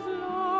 love.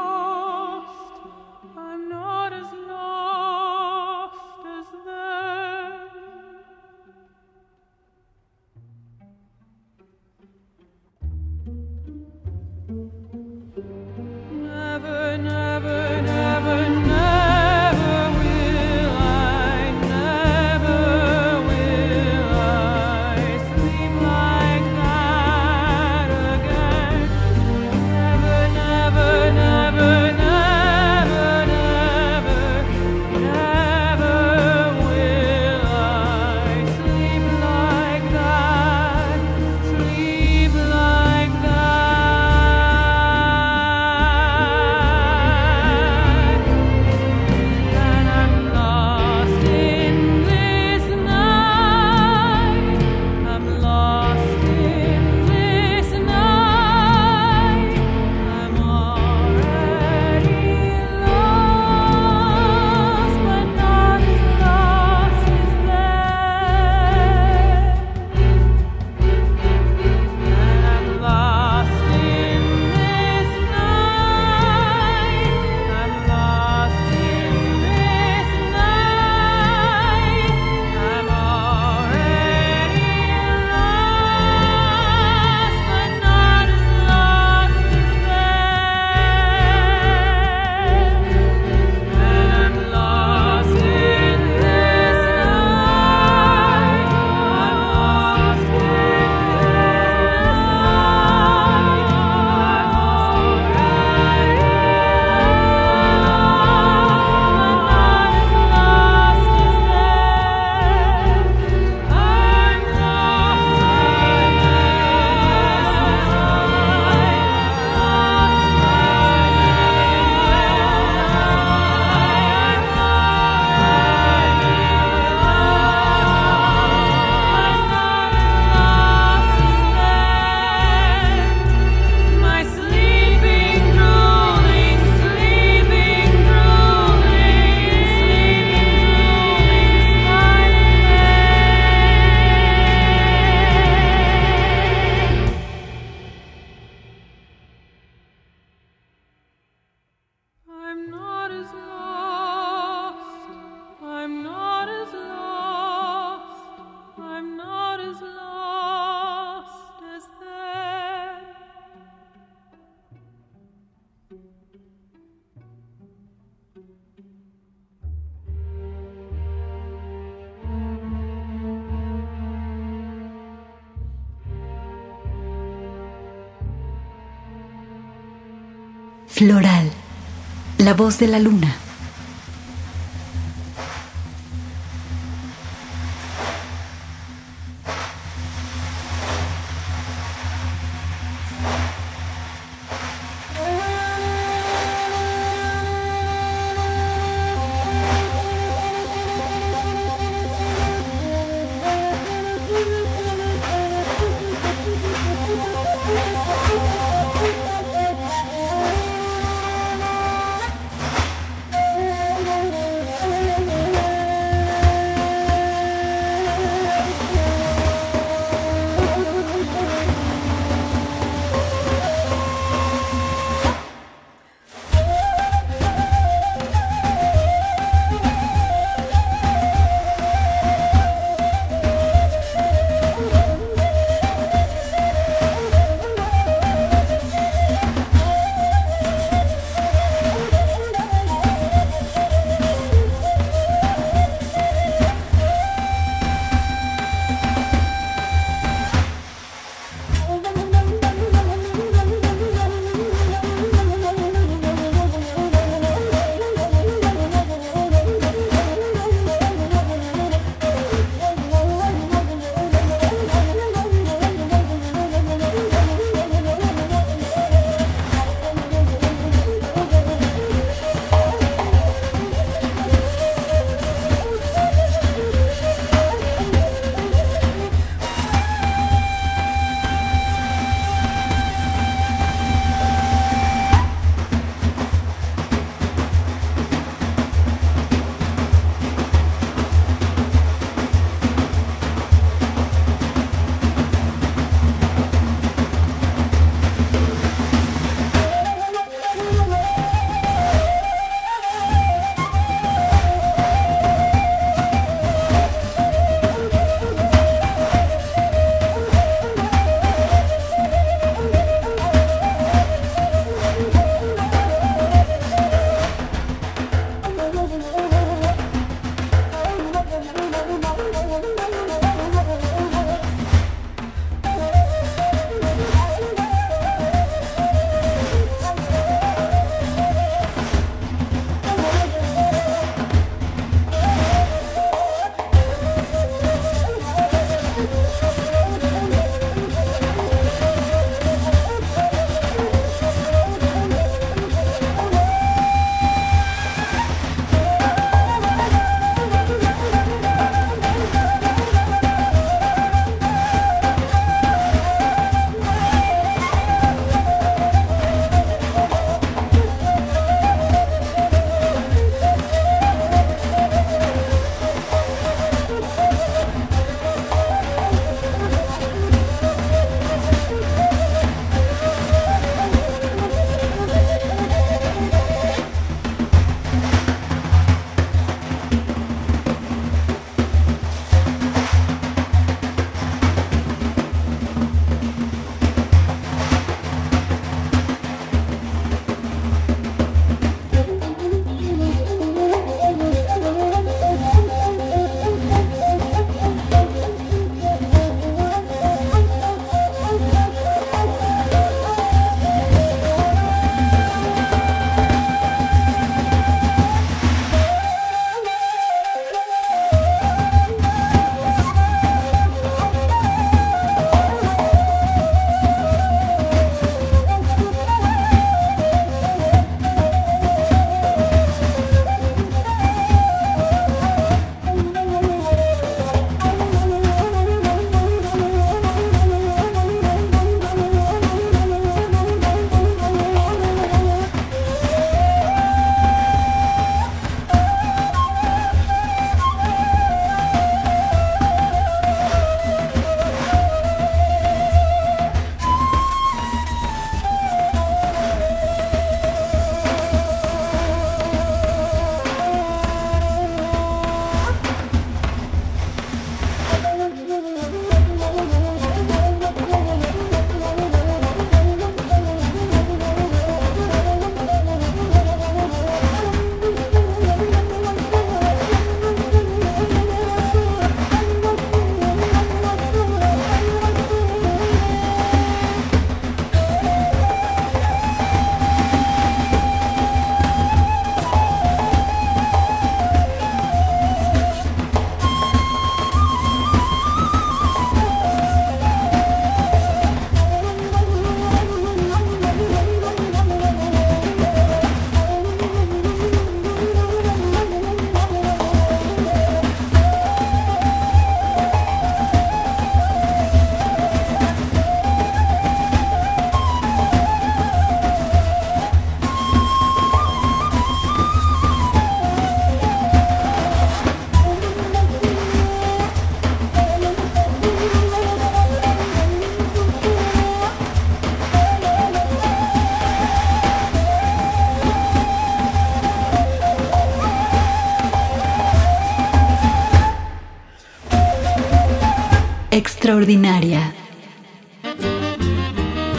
Floral, la voz de la luna.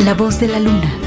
La voz de la luna.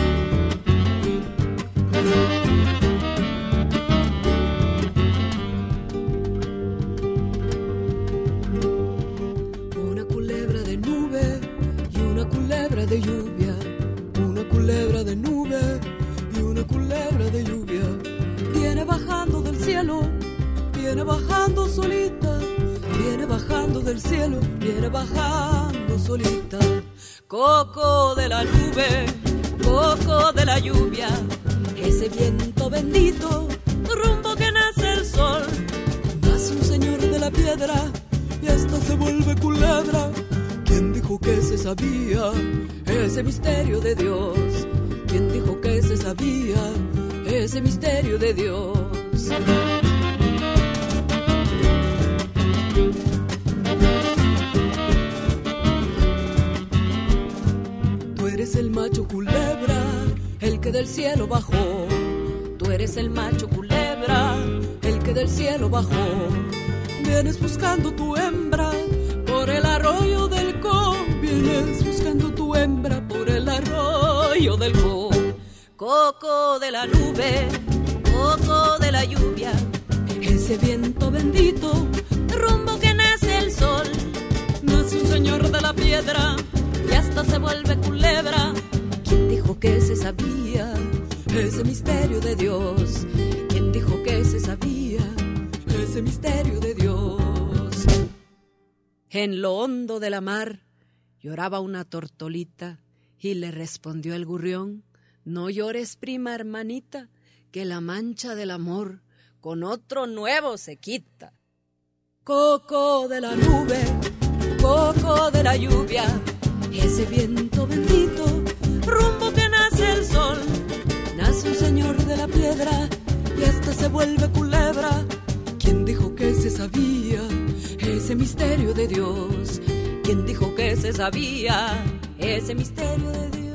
Coco de la nube, coco de la lluvia. Ese viento bendito, rumbo que nace el sol. Nace un señor de la piedra y hasta se vuelve culebra. ¿Quién dijo que se sabía ese misterio de Dios? ¿Quién dijo que se sabía ese misterio de Dios? En lo hondo de la mar lloraba una tortolita y le respondió el gurrión, no llores prima hermanita, que la mancha del amor con otro nuevo se quita. Coco de la nube, coco de la lluvia, ese viento bendito, rumbo que nace el sol. Nace un señor de la piedra y hasta se vuelve culebra. ¿Quién dijo que se sabía ese misterio de Dios? ¿Quién dijo que se sabía ese misterio de Dios?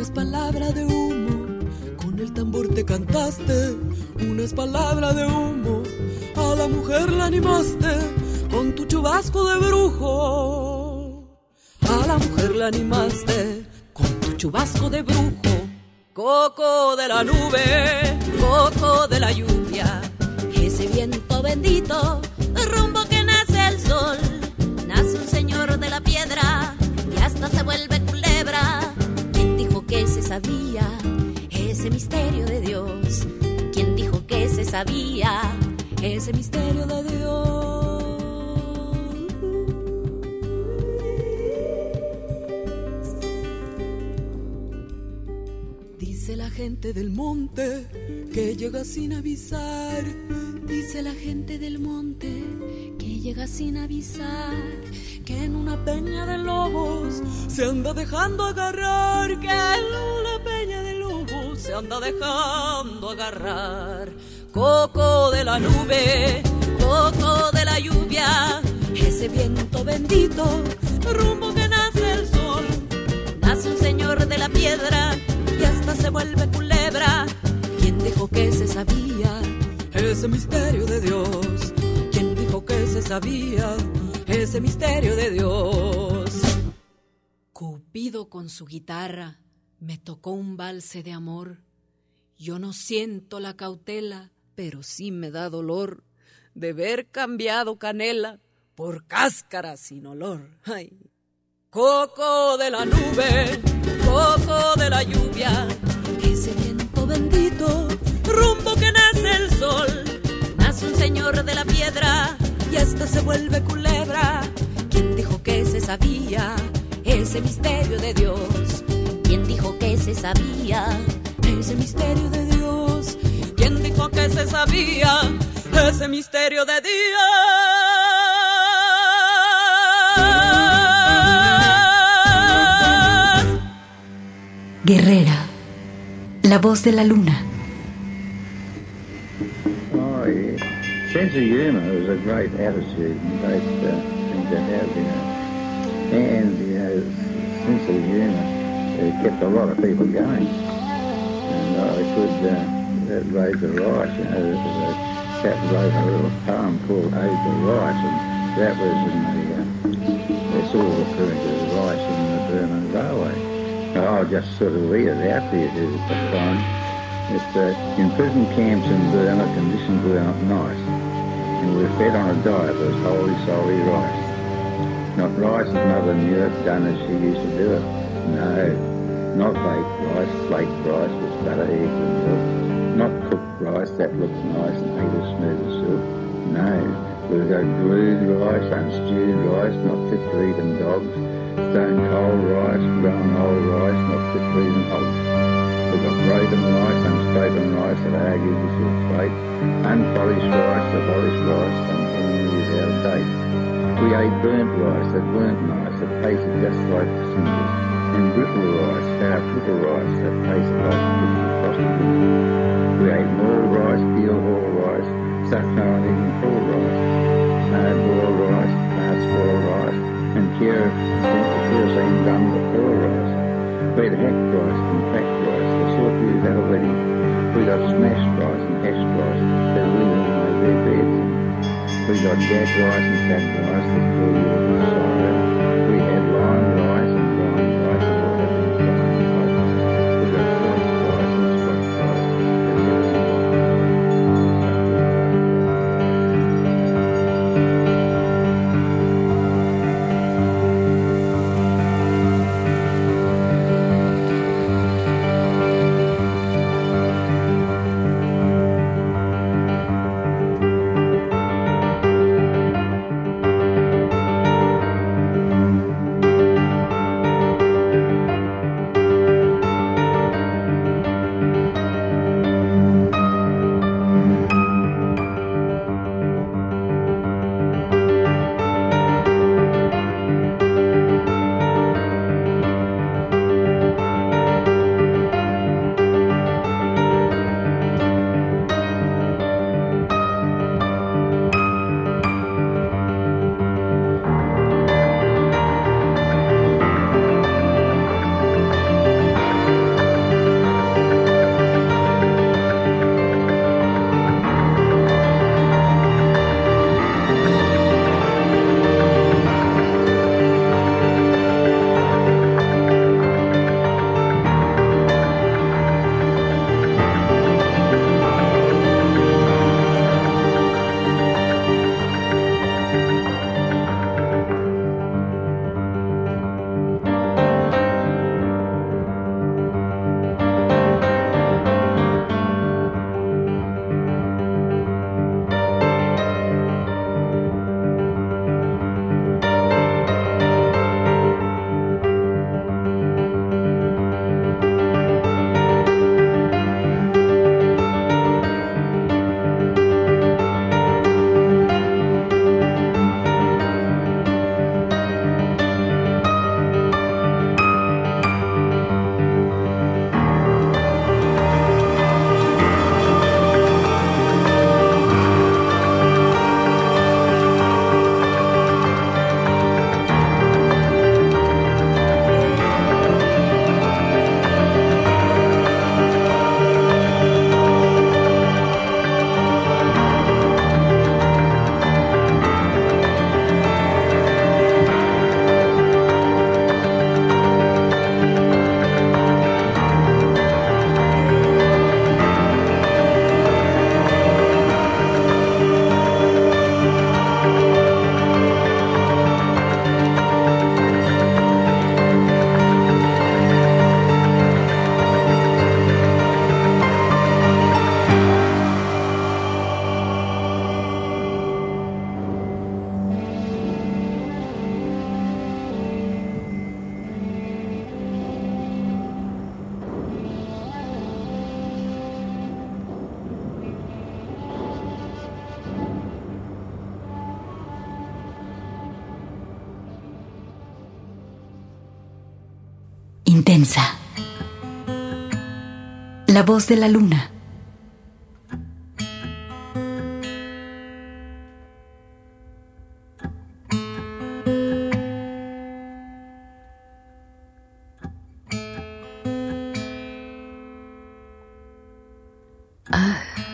Unas palabras de humo. Con el tambor te cantaste unas palabras de humo. A la mujer la animaste con tu chubasco de brujo. A la mujer la animaste con tu chubasco de brujo. Coco de la nube, coco de la lluvia. Ese viento bendito, rumbo que nace el sol. Nace un señor de la piedra y hasta se vuelve culebra. Sabía ese misterio de Dios? ¿Quién dijo que se sabía ese misterio de Dios? Dice la gente del monte que llega sin avisar. Dice la gente del monte que llega sin avisar. Que en una peña de lobos se anda dejando agarrar. Que en anda dejando agarrar. Coco de la nube, coco de la lluvia. Ese viento bendito, rumbo que nace el sol. Nace un señor de la piedra y hasta se vuelve culebra. ¿Quién dijo que se sabía ese misterio de Dios? ¿Quién dijo que se sabía ese misterio de Dios? Cupido con su guitarra me tocó un valse de amor. Yo no siento la cautela, pero sí me da dolor de ver cambiado canela por cáscara sin olor. Ay. Coco de la nube, coco de la lluvia, ese viento bendito, rumbo que nace el sol. Nace un señor de la piedra y hasta se vuelve culebra. ¿Quién dijo que se sabía ese misterio de Dios? ¿Quién dijo que se sabía ese misterio de Dios? ¿Quién dijo que se sabía ese misterio de Dios? Guerrera. La voz de la luna. Oh, yeah. Sense of humor is a great attitude, and great uh, thing to have, you know. And, you know, sense of humor it kept a lot of people going. And I could uh, raise the rice. You know, there a chap wrote a little poem called Ode to Rice, and that was in the, uh, it's all referring to the rice in the Burma Railway. I'll just sort of read it out you to find. It's uh, in prison camps in Burma, conditions were not nice, and we were fed on a diet that was wholly solely rice. Not rice as mother knew it, done as she used to do it. No, not baked rice, flaked rice with butter, eggs and milk. Not cooked rice that looks nice and as smooth as silk. No, we've got glued rice, unstewed rice, not fit for eating dogs. Stone cold rice, grown old rice, not fit for eating hogs. We've got broken rice, unspoken rice that argues with your fate. Unpolished rice, abolished rice, something without a date. We ate burnt rice that weren't nice, that tasted just like cinders. And brittle rice, sour brittle rice that tasted like frosted We ate more rice, peel all rice, saffron even full rice, hard boiled rice, fast boiled rice, and kerosene done before rice. We had hacked rice and cracked rice, the sort you've had already. We got smashed rice and hashed rice that women made their beds in. We got dead rice and fat rice that you with sorrow. voz de la luna. Ah.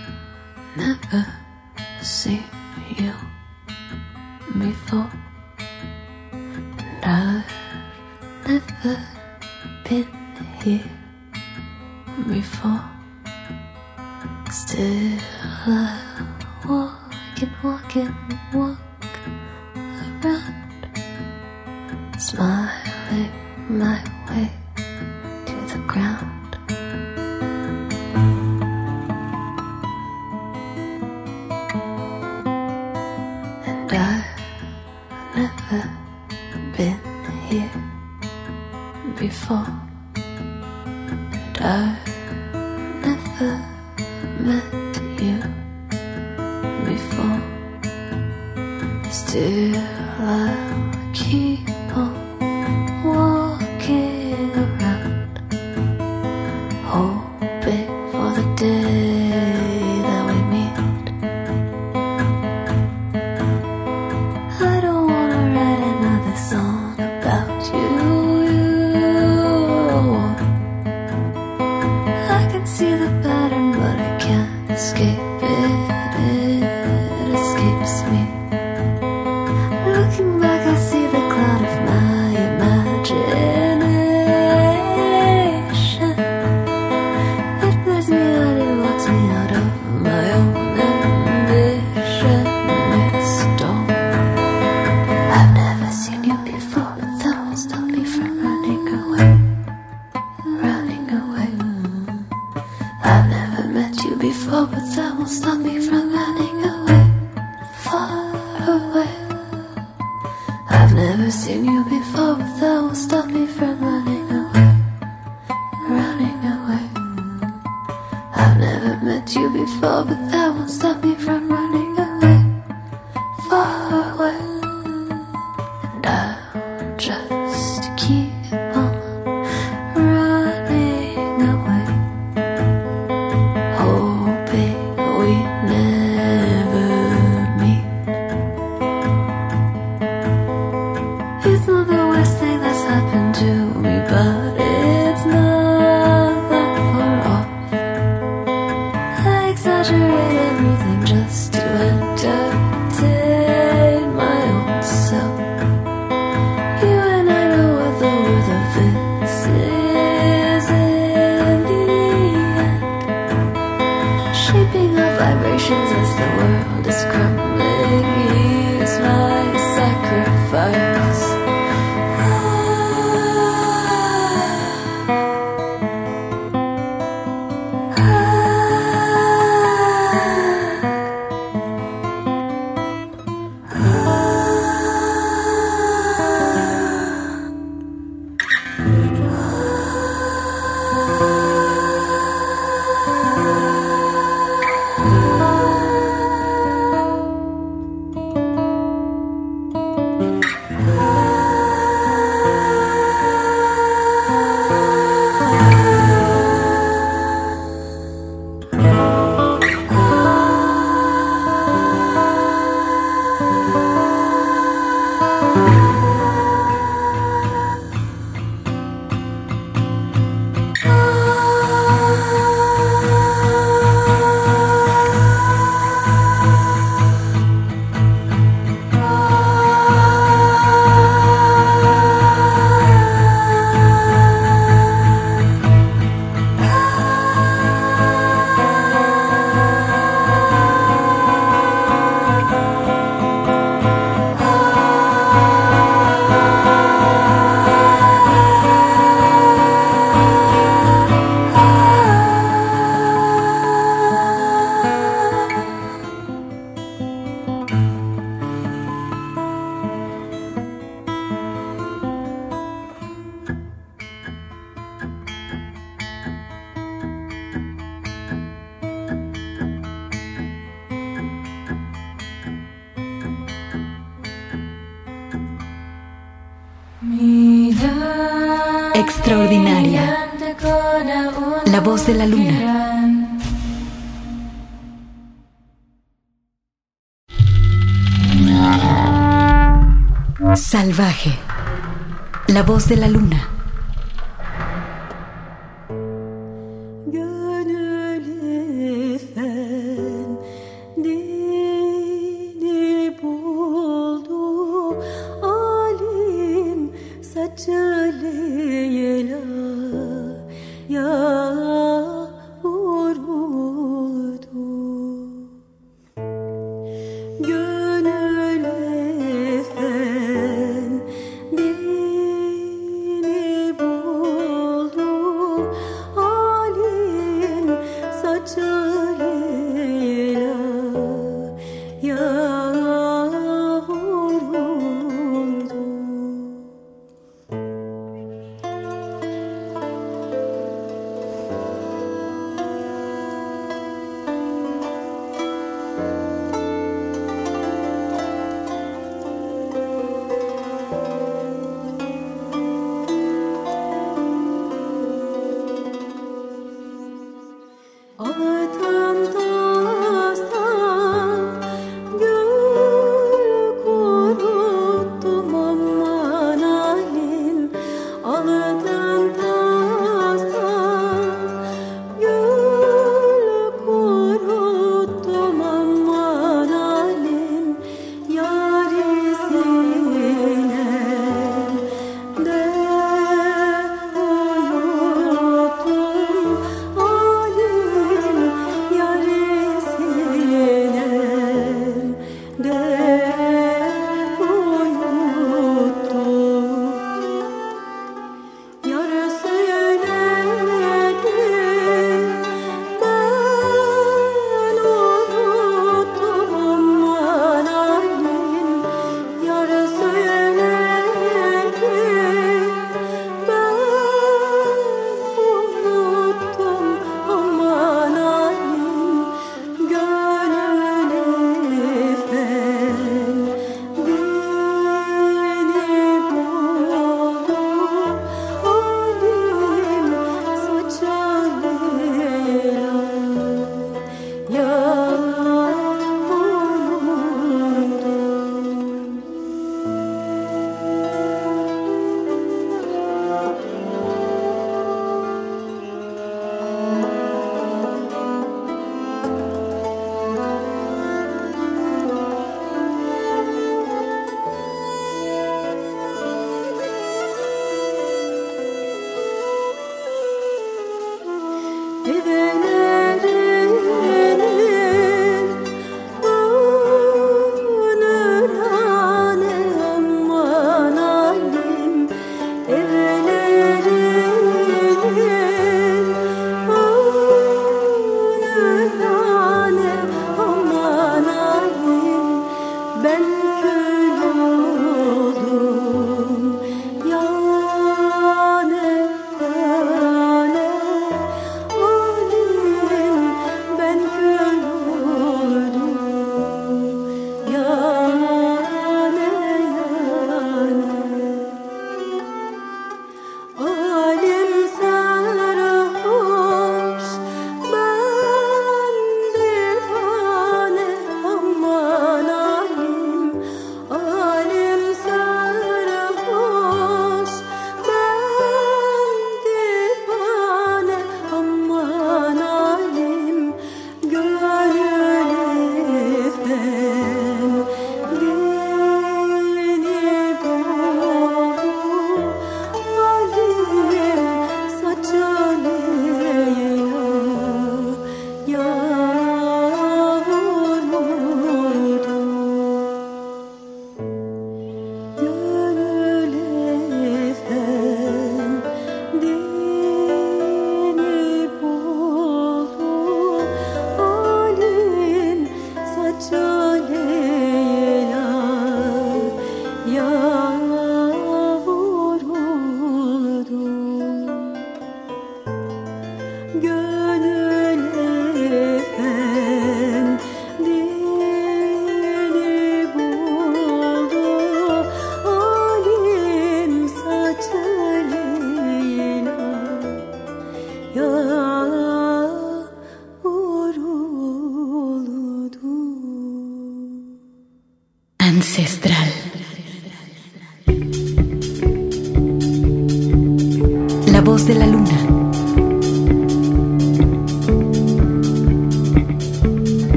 Voz de la luna.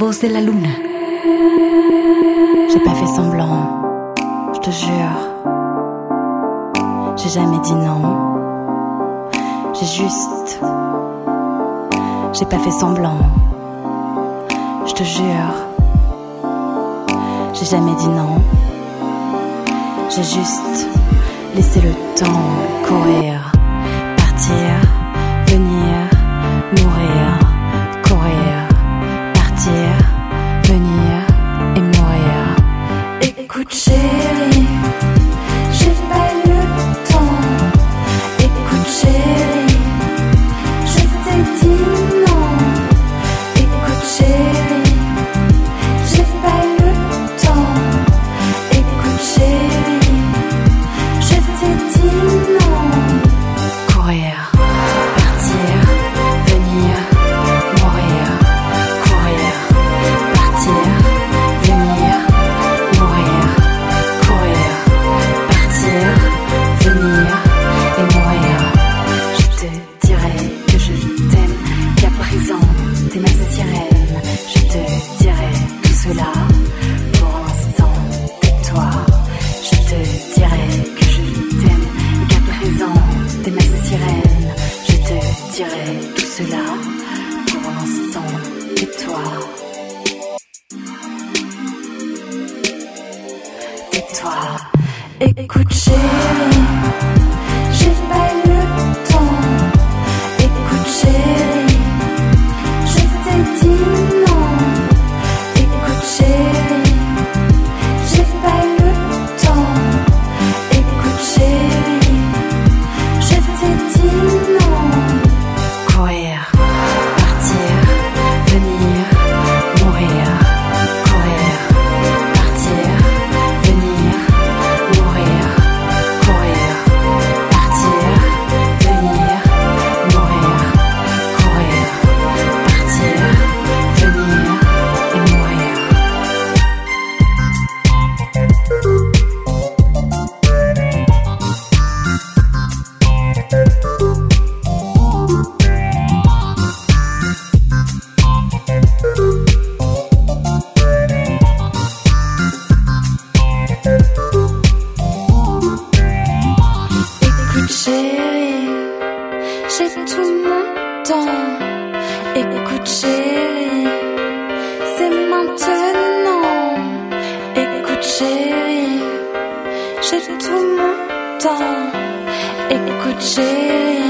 voz de la lune. J'ai pas fait semblant, je te jure. J'ai jamais dit non. J'ai juste. J'ai pas fait semblant, je te jure. J'ai jamais dit non. J'ai juste laissé le temps courir. watching.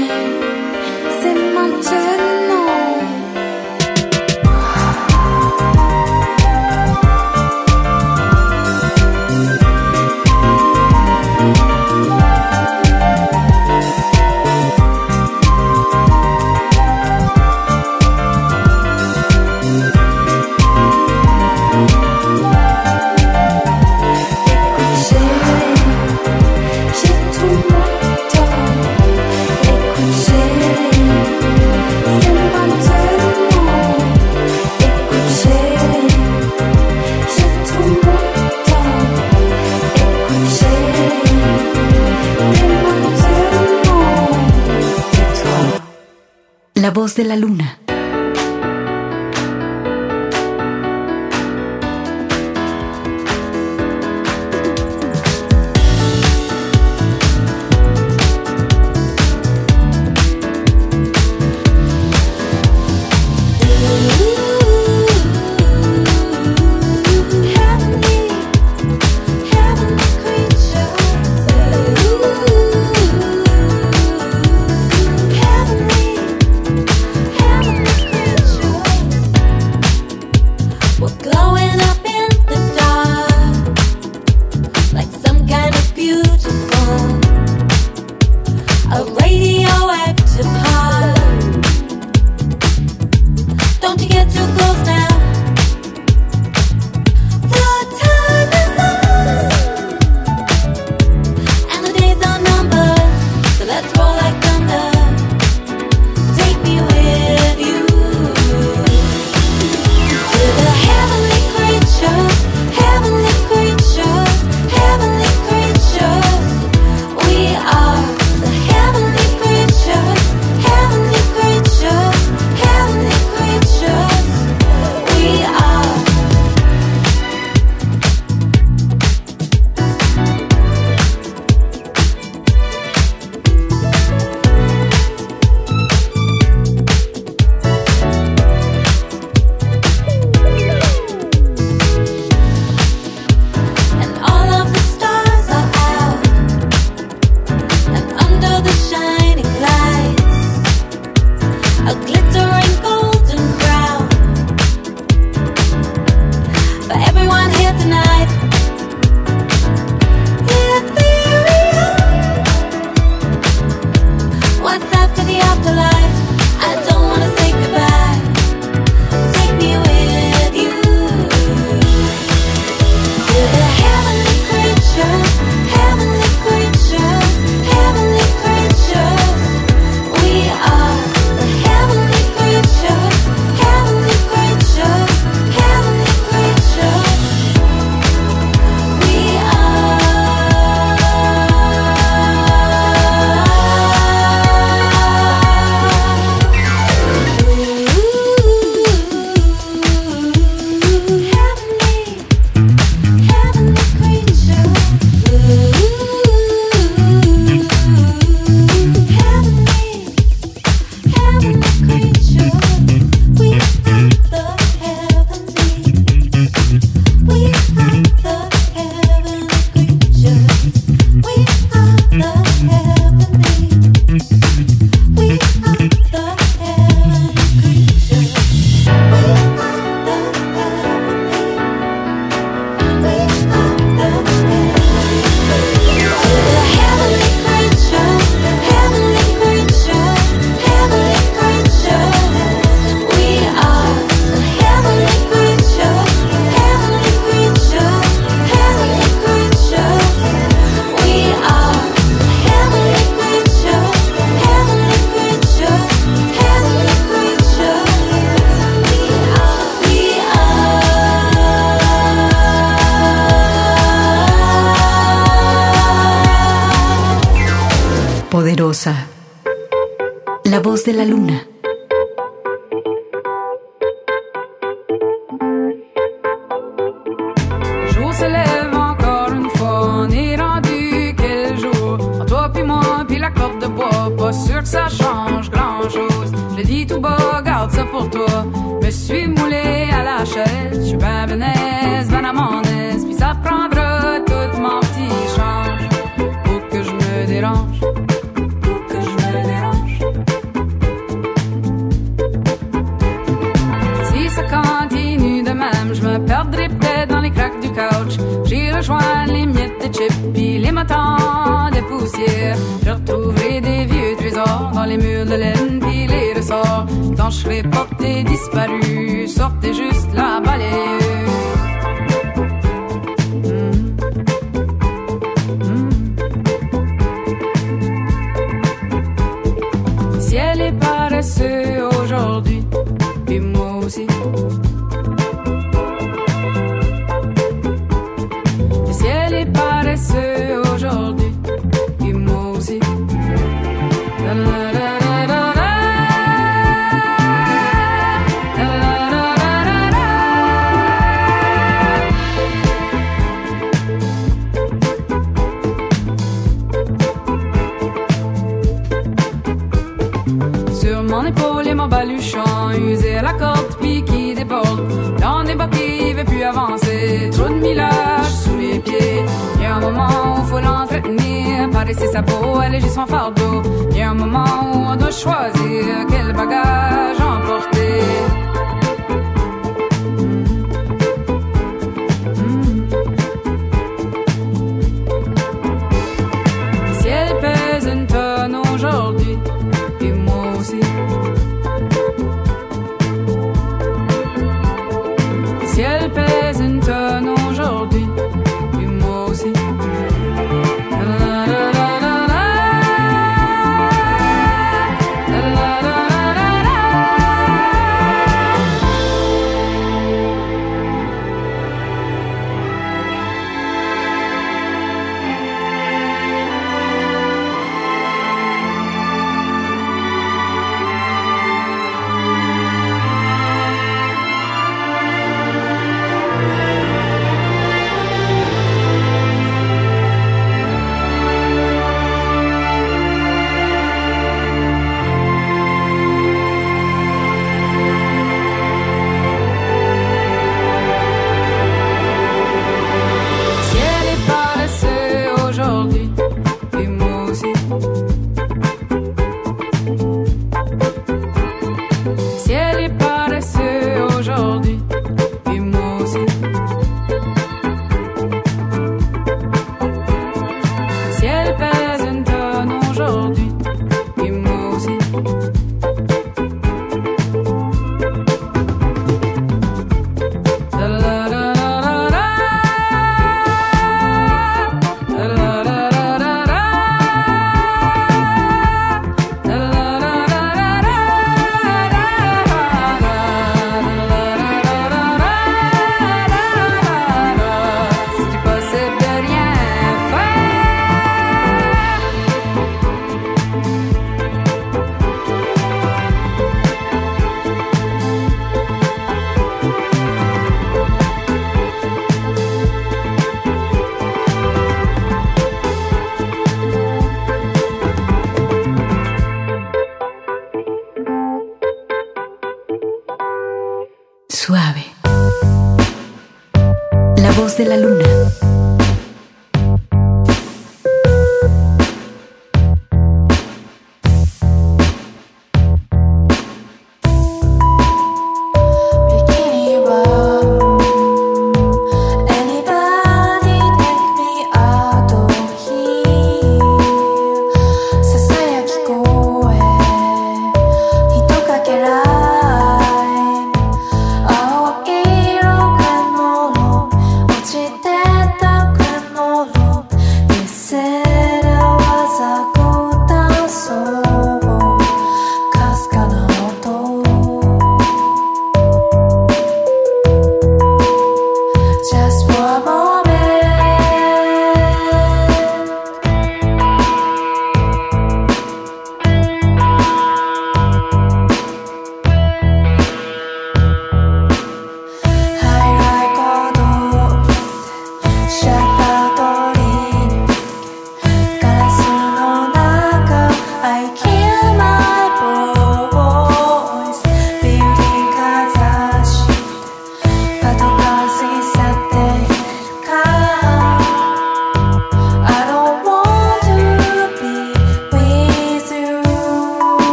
rejoindre les miettes de chips puis les matins de poussière. Je retrouverai des vieux trésors dans les murs de laine puis les ressorts. Quand je serai porté disparu, sortez juste j'ai sans fardeau. suave. La voz de la luna.